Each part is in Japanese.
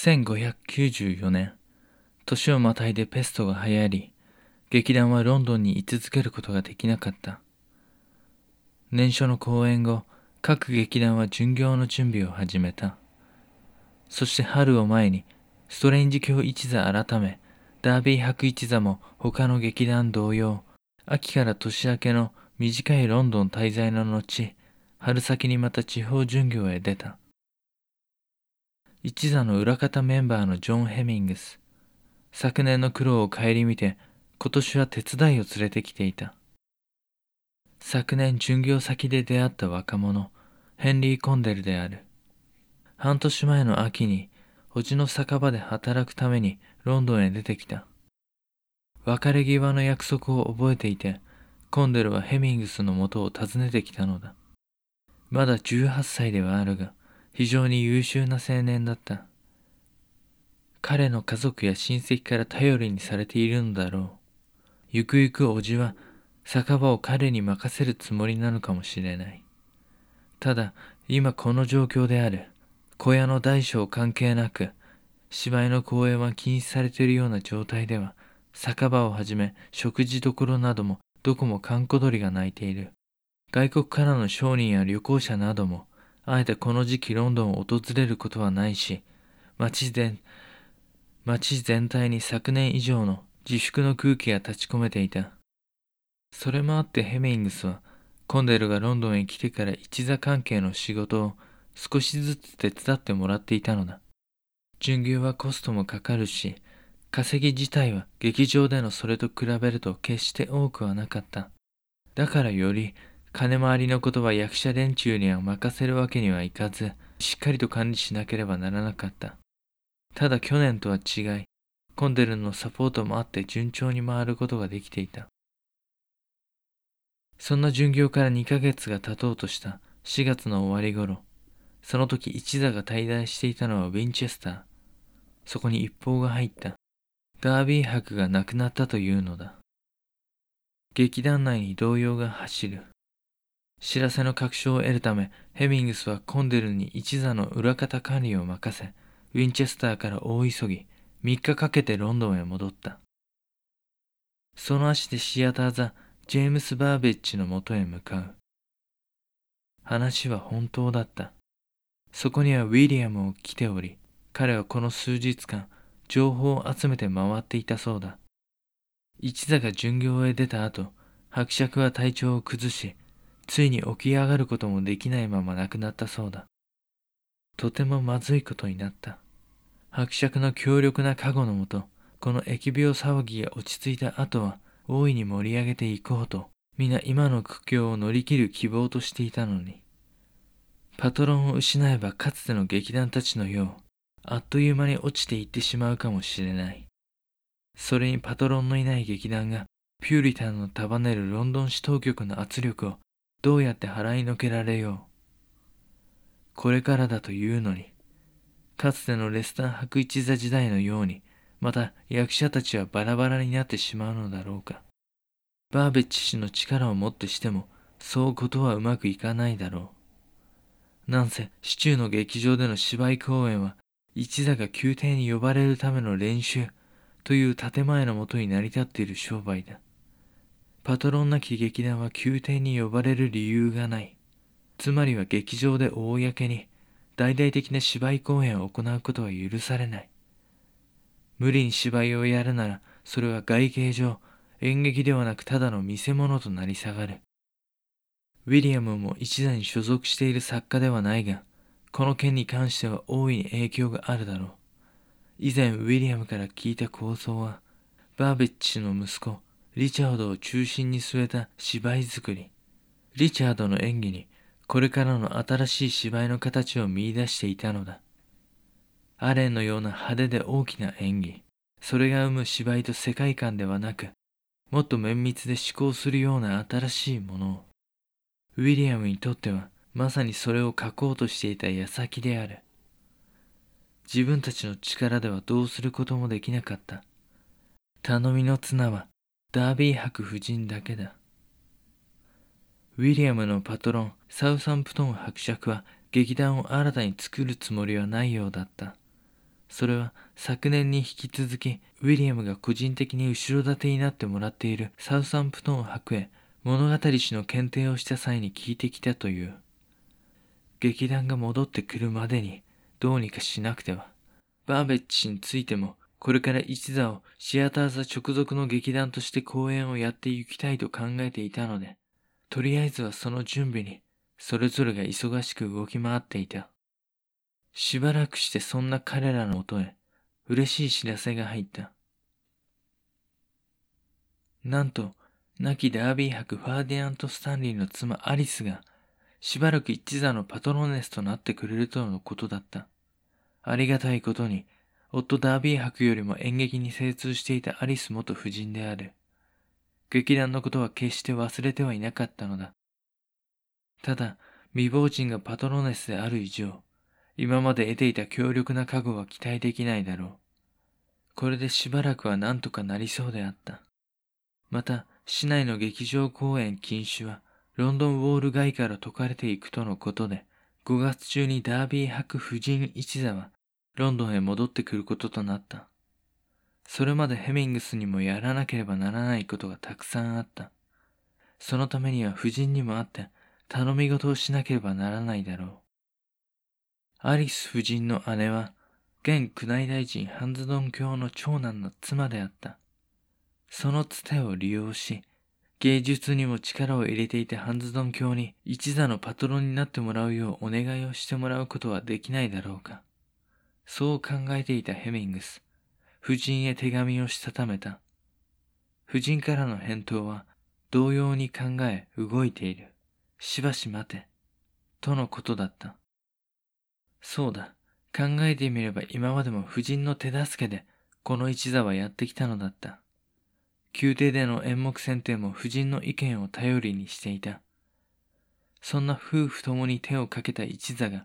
1594年、年をまたいでペストが流行り、劇団はロンドンに居続けることができなかった。年初の公演後、各劇団は巡業の準備を始めた。そして春を前に、ストレンジ教一座改め、ダービー博一座も他の劇団同様、秋から年明けの短いロンドン滞在の後、春先にまた地方巡業へ出た。一座の裏方メンバーのジョン・ヘミングス。昨年の苦労を顧みて、今年は手伝いを連れてきていた。昨年巡業先で出会った若者、ヘンリー・コンデルである。半年前の秋に、叔父の酒場で働くためにロンドンへ出てきた。別れ際の約束を覚えていて、コンデルはヘミングスのもとを訪ねてきたのだ。まだ18歳ではあるが、非常に優秀な青年だった。彼の家族や親戚から頼りにされているのだろう。ゆくゆく叔父は酒場を彼に任せるつもりなのかもしれない。ただ、今この状況である。小屋の大小関係なく、芝居の公演は禁止されているような状態では、酒場をはじめ食事処などもどこも閑古鳥が鳴いている。外国からの商人や旅行者なども、あえてこの時期ロンドンを訪れることはないし、街全、街全体に昨年以上の自粛の空気が立ち込めていた。それもあってヘミングスは、コンデルがロンドンへ来てから一座関係の仕事を少しずつ手伝ってもらっていたのだ。巡業はコストもかかるし、稼ぎ自体は劇場でのそれと比べると決して多くはなかった。だからより金回りのことは役者連中には任せるわけにはいかず、しっかりと管理しなければならなかった。ただ去年とは違い、コンデルのサポートもあって順調に回ることができていた。そんな巡業から2ヶ月が経とうとした4月の終わり頃、その時一座が滞在していたのはウィンチェスター。そこに一報が入った。ダービー博が亡くなったというのだ。劇団内に動揺が走る。知らせの確証を得るため、ヘミングスはコンデルに一座の裏方管理を任せ、ウィンチェスターから大急ぎ、3日かけてロンドンへ戻った。その足でシアター座、ジェームス・バーベッジのもとへ向かう。話は本当だった。そこにはウィリアムを来ており、彼はこの数日間、情報を集めて回っていたそうだ。一座が巡業へ出た後、伯爵は体調を崩し、ついに起き上がることもできないまま亡くなったそうだ。とてもまずいことになった。伯爵の強力な加護のもと、この疫病騒ぎが落ち着いた後は、大いに盛り上げていこうと、皆今の苦境を乗り切る希望としていたのに。パトロンを失えばかつての劇団たちのよう、あっという間に落ちていってしまうかもしれない。それにパトロンのいない劇団が、ピューリタンの束ねるロンドン市当局の圧力をどうやって払いのけられよう。これからだというのに、かつてのレスタン白一座時代のように、また役者たちはバラバラになってしまうのだろうか。バーベッジ氏の力をもってしても、そうことはうまくいかないだろう。なんせ、市中の劇場での芝居公演は、一座が宮廷に呼ばれるための練習という建前のもとに成り立っている商売だ。パトロンなき劇団は宮廷に呼ばれる理由がない。つまりは劇場で公に大々的な芝居公演を行うことは許されない。無理に芝居をやるなら、それは外形上、演劇ではなくただの見せ物となり下がる。ウィリアムも一座に所属している作家ではないが、この件に関しては大いに影響があるだろう。以前ウィリアムから聞いた構想は、バーベッジ氏の息子、リチャードを中心に据えた芝居作り。リチャードの演技にこれからの新しい芝居の形を見出していたのだ。アレンのような派手で大きな演技。それが生む芝居と世界観ではなく、もっと綿密で思考するような新しいものを。ウィリアムにとってはまさにそれを書こうとしていた矢先である。自分たちの力ではどうすることもできなかった。頼みの綱はダービー博夫人だけだ。ウィリアムのパトロン、サウサンプトン伯爵は劇団を新たに作るつもりはないようだった。それは昨年に引き続きウィリアムが個人的に後ろ盾になってもらっているサウサンプトン博へ物語誌の検定をした際に聞いてきたという。劇団が戻ってくるまでにどうにかしなくては。バーベッジについてもこれから一座をシアター座直属の劇団として公演をやっていきたいと考えていたので、とりあえずはその準備にそれぞれが忙しく動き回っていた。しばらくしてそんな彼らのもとへ嬉しい知らせが入った。なんと、亡きダービー博ファーディナント・スタンリーの妻アリスがしばらく一座のパトロネスとなってくれるとのことだった。ありがたいことに、夫ダービー博よりも演劇に精通していたアリス元夫人である。劇団のことは決して忘れてはいなかったのだ。ただ、未亡人がパトロネスである以上、今まで得ていた強力な加護は期待できないだろう。これでしばらくは何とかなりそうであった。また、市内の劇場公演禁止は、ロンドンウォール街から解かれていくとのことで、5月中にダービー博夫人一座は、ロンドンへ戻ってくることとなった。それまでヘミングスにもやらなければならないことがたくさんあった。そのためには夫人にも会って頼み事をしなければならないだろう。アリス夫人の姉は、現宮内大臣ハンズドン教の長男の妻であった。そのつてを利用し、芸術にも力を入れていたハンズドン教に一座のパトロンになってもらうようお願いをしてもらうことはできないだろうか。そう考えていたヘミングス。夫人へ手紙をしたためた。夫人からの返答は同様に考え動いている。しばし待て。とのことだった。そうだ。考えてみれば今までも夫人の手助けでこの一座はやってきたのだった。宮廷での演目選定も夫人の意見を頼りにしていた。そんな夫婦ともに手をかけた一座が、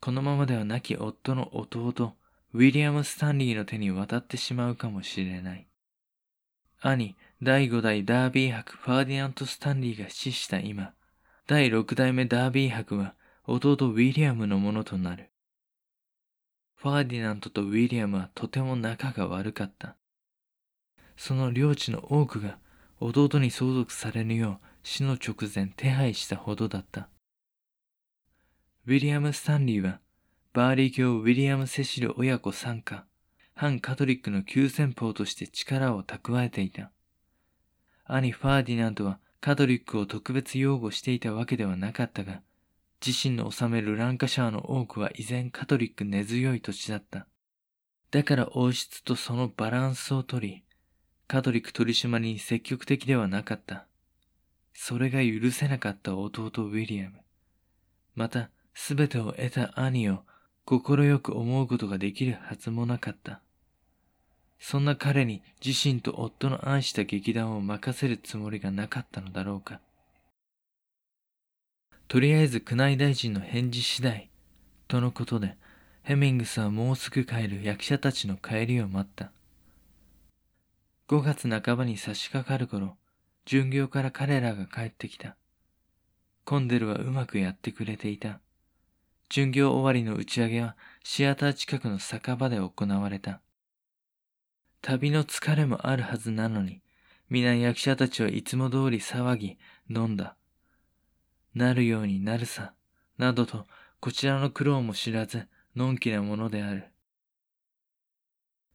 このままでは亡き夫の弟、ウィリアム・スタンリーの手に渡ってしまうかもしれない。兄、第五代ダービー博ファーディナント・スタンリーが死した今、第六代目ダービー博は弟ウィリアムのものとなる。ファーディナントとウィリアムはとても仲が悪かった。その領地の多くが弟に相続されぬよう死の直前手配したほどだった。ウィリアム・スタンリーはバーリー卿ウィリアム・セシル親子傘下、反カトリックの急先鋒として力を蓄えていた。兄ファーディナントはカトリックを特別擁護していたわけではなかったが、自身の治めるランカシャーの多くは依然カトリック根強い土地だった。だから王室とそのバランスをとり、カトリック取締りに積極的ではなかった。それが許せなかった弟ウィリアム。また、すべてを得た兄を快く思うことができるはずもなかった。そんな彼に自身と夫の愛した劇団を任せるつもりがなかったのだろうか。とりあえず宮内大臣の返事次第、とのことで、ヘミングスはもうすぐ帰る役者たちの帰りを待った。5月半ばに差し掛かる頃、巡業から彼らが帰ってきた。コンデルはうまくやってくれていた。巡業終わりの打ち上げはシアター近くの酒場で行われた。旅の疲れもあるはずなのに、皆役者たちはいつも通り騒ぎ、飲んだ。なるようになるさ、などと、こちらの苦労も知らず、のんきなものである。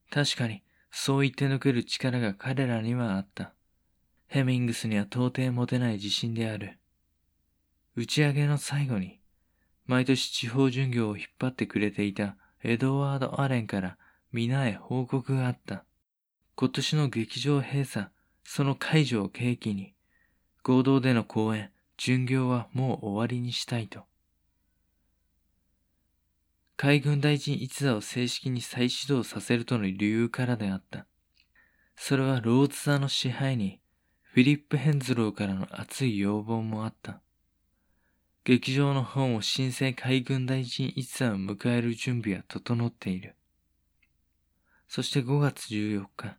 確かに、そう言って抜ける力が彼らにはあった。ヘミングスには到底持てない自信である。打ち上げの最後に、毎年地方巡業を引っ張ってくれていたエドワード・アレンから皆へ報告があった。今年の劇場閉鎖、その解除を契機に、合同での公演、巡業はもう終わりにしたいと。海軍大臣一座を正式に再始動させるとの理由からであった。それはローズ座の支配にフィリップ・ヘンズローからの熱い要望もあった。劇場の方も新生海軍大臣一座を迎える準備は整っている。そして5月14日、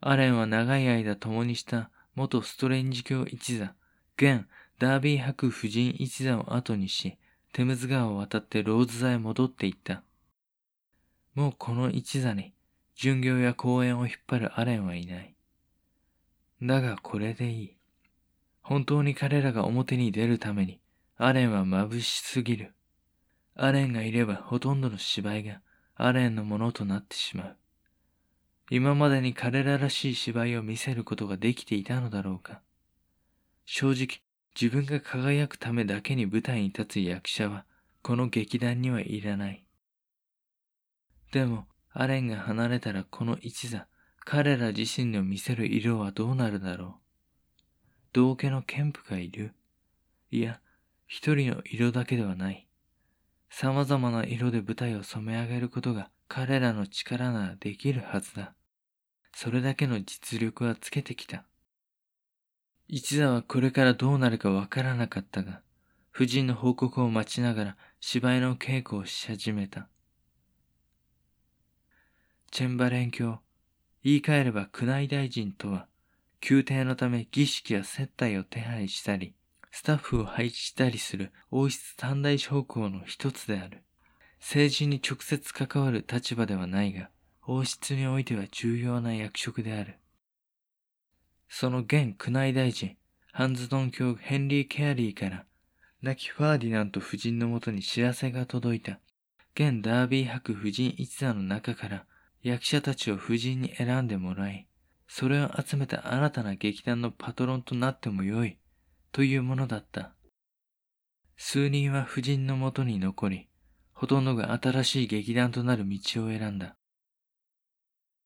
アレンは長い間共にした元ストレンジ教一座、現ダービー博夫人一座を後にし、テムズ川を渡ってローズ座へ戻っていった。もうこの一座に巡業や公演を引っ張るアレンはいない。だがこれでいい。本当に彼らが表に出るためにアレンは眩しすぎる。アレンがいればほとんどの芝居がアレンのものとなってしまう。今までに彼ららしい芝居を見せることができていたのだろうか。正直、自分が輝くためだけに舞台に立つ役者は、この劇団にはいらない。でも、アレンが離れたらこの一座、彼ら自身の見せる色はどうなるだろう。道家の憲夫がいるいや、一人の色だけではない。様々な色で舞台を染め上げることが彼らの力ならできるはずだ。それだけの実力はつけてきた。一座はこれからどうなるかわからなかったが、夫人の報告を待ちながら芝居の稽古をし始めた。チェンバレン教、言い換えれば宮内大臣とは、宮廷のため儀式や接待を手配したり、スタッフを配置したりする王室三大将校の一つである。政治に直接関わる立場ではないが、王室においては重要な役職である。その現宮内大臣、ハンズドン教ヘンリー・ケアリーから、亡きファーディナント夫人のもとに知らせが届いた。現ダービー博夫人一座の中から役者たちを夫人に選んでもらい、それを集めた新たな劇団のパトロンとなってもよい、というものだった。数人は夫人のもとに残り、ほとんどが新しい劇団となる道を選んだ。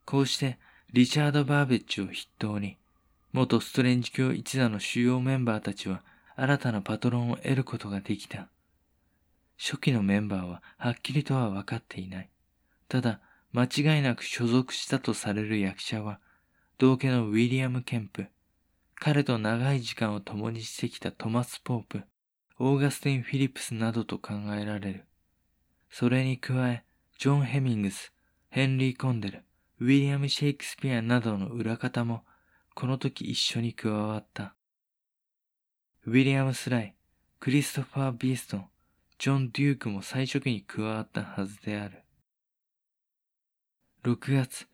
こうして、リチャード・バーベッジを筆頭に、元ストレンジ教一座の主要メンバーたちは新たなパトロンを得ることができた。初期のメンバーははっきりとは分かっていない。ただ、間違いなく所属したとされる役者は、同家のウィリアム・ケンプ、彼と長い時間を共にしてきたトマス・ポープ、オーガスティン・フィリップスなどと考えられる。それに加え、ジョン・ヘミングス、ヘンリー・コンデル、ウィリアム・シェイクスピアなどの裏方もこの時一緒に加わった。ウィリアム・スライ、クリストファー・ビーストン、ジョン・デュークも最初期に加わったはずである。6月、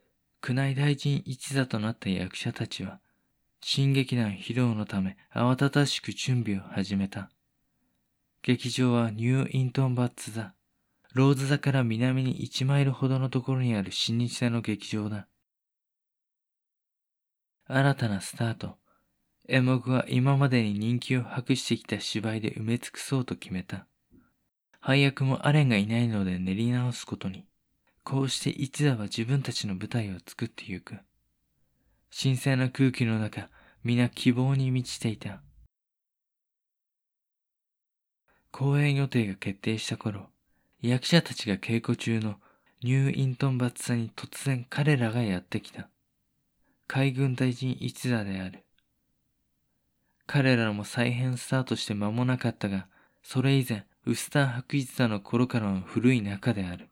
宮内大臣一座となった役者たちは、新劇団披露のため慌ただしく準備を始めた。劇場はニューイントンバッツ座、ローズ座から南に1マイルほどのところにある新日座の劇場だ。新たなスタート。演目は今までに人気を博してきた芝居で埋め尽くそうと決めた。配役もアレンがいないので練り直すことに。こうして一座は自分たちの舞台を作ってゆく。神聖な空気の中、皆希望に満ちていた。公演予定が決定した頃、役者たちが稽古中のニューイントンバッツァに突然彼らがやってきた。海軍大臣一座である。彼らも再編スタートして間もなかったが、それ以前、ウスター白一座の頃からの古い仲である。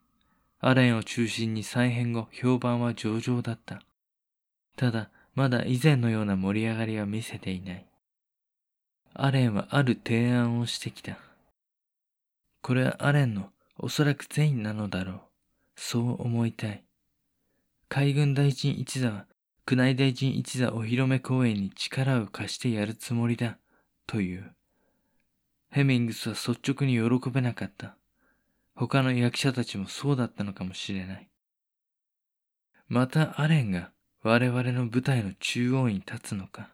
アレンを中心に再編後、評判は上々だった。ただ、まだ以前のような盛り上がりは見せていない。アレンはある提案をしてきた。これはアレンのおそらく善意なのだろう。そう思いたい。海軍大臣一座は宮内大臣一座お披露目公演に力を貸してやるつもりだ、という。ヘミングスは率直に喜べなかった。他の役者たちもそうだったのかもしれない。またアレンが我々の舞台の中央に立つのか。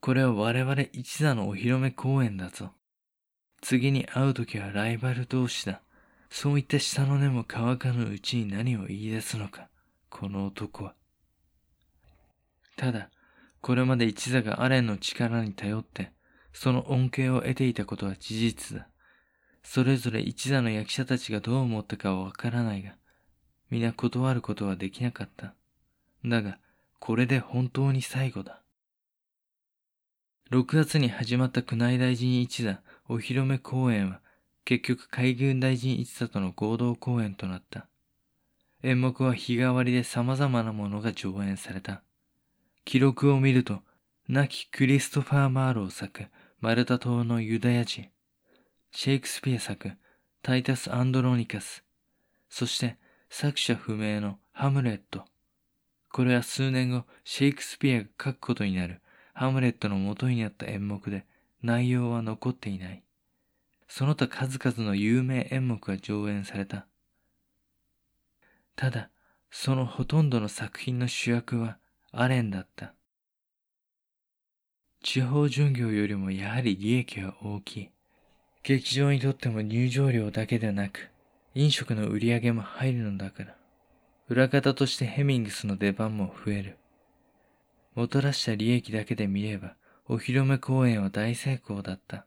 これは我々一座のお披露目公演だぞ。次に会う時はライバル同士だ。そういった下の根も乾かぬうちに何を言い出すのか、この男は。ただ、これまで一座がアレンの力に頼って、その恩恵を得ていたことは事実だ。それぞれ一座の役者たちがどう思ったかはわからないが、皆断ることはできなかった。だが、これで本当に最後だ。6月に始まった宮内大臣一座お披露目公演は、結局海軍大臣一座との合同公演となった。演目は日替わりで様々なものが上演された。記録を見ると、亡きクリストファー・マーロー作、マルタ島のユダヤ人、シェイクスピア作、タイタス・アンドロニカス、そして作者不明のハムレット。これは数年後、シェイクスピアが書くことになるハムレットの元になった演目で、内容は残っていない。その他数々の有名演目が上演された。ただ、そのほとんどの作品の主役はアレンだった。地方巡業よりもやはり利益は大きい。劇場にとっても入場料だけでなく、飲食の売り上げも入るのだから。裏方としてヘミングスの出番も増える。もたらした利益だけで見れば、お披露目公演は大成功だった。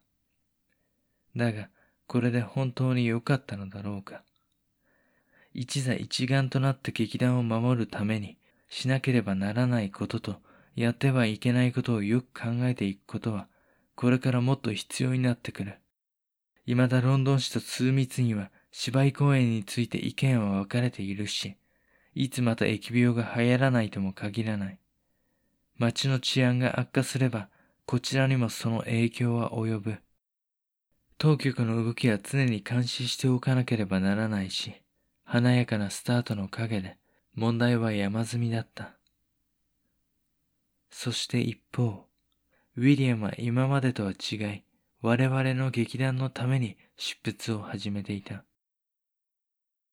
だが、これで本当に良かったのだろうか。一座一丸となって劇団を守るためにしなければならないこととやってはいけないことをよく考えていくことはこれからもっと必要になってくる。未だロンドン市と通密には芝居公演について意見は分かれているし、いつまた疫病が流行らないとも限らない。街の治安が悪化すれば、こちらにもその影響は及ぶ。当局の動きは常に監視しておかなければならないし、華やかなスタートの陰で問題は山積みだった。そして一方、ウィリアムは今までとは違い、我々の劇団のために執筆を始めていた。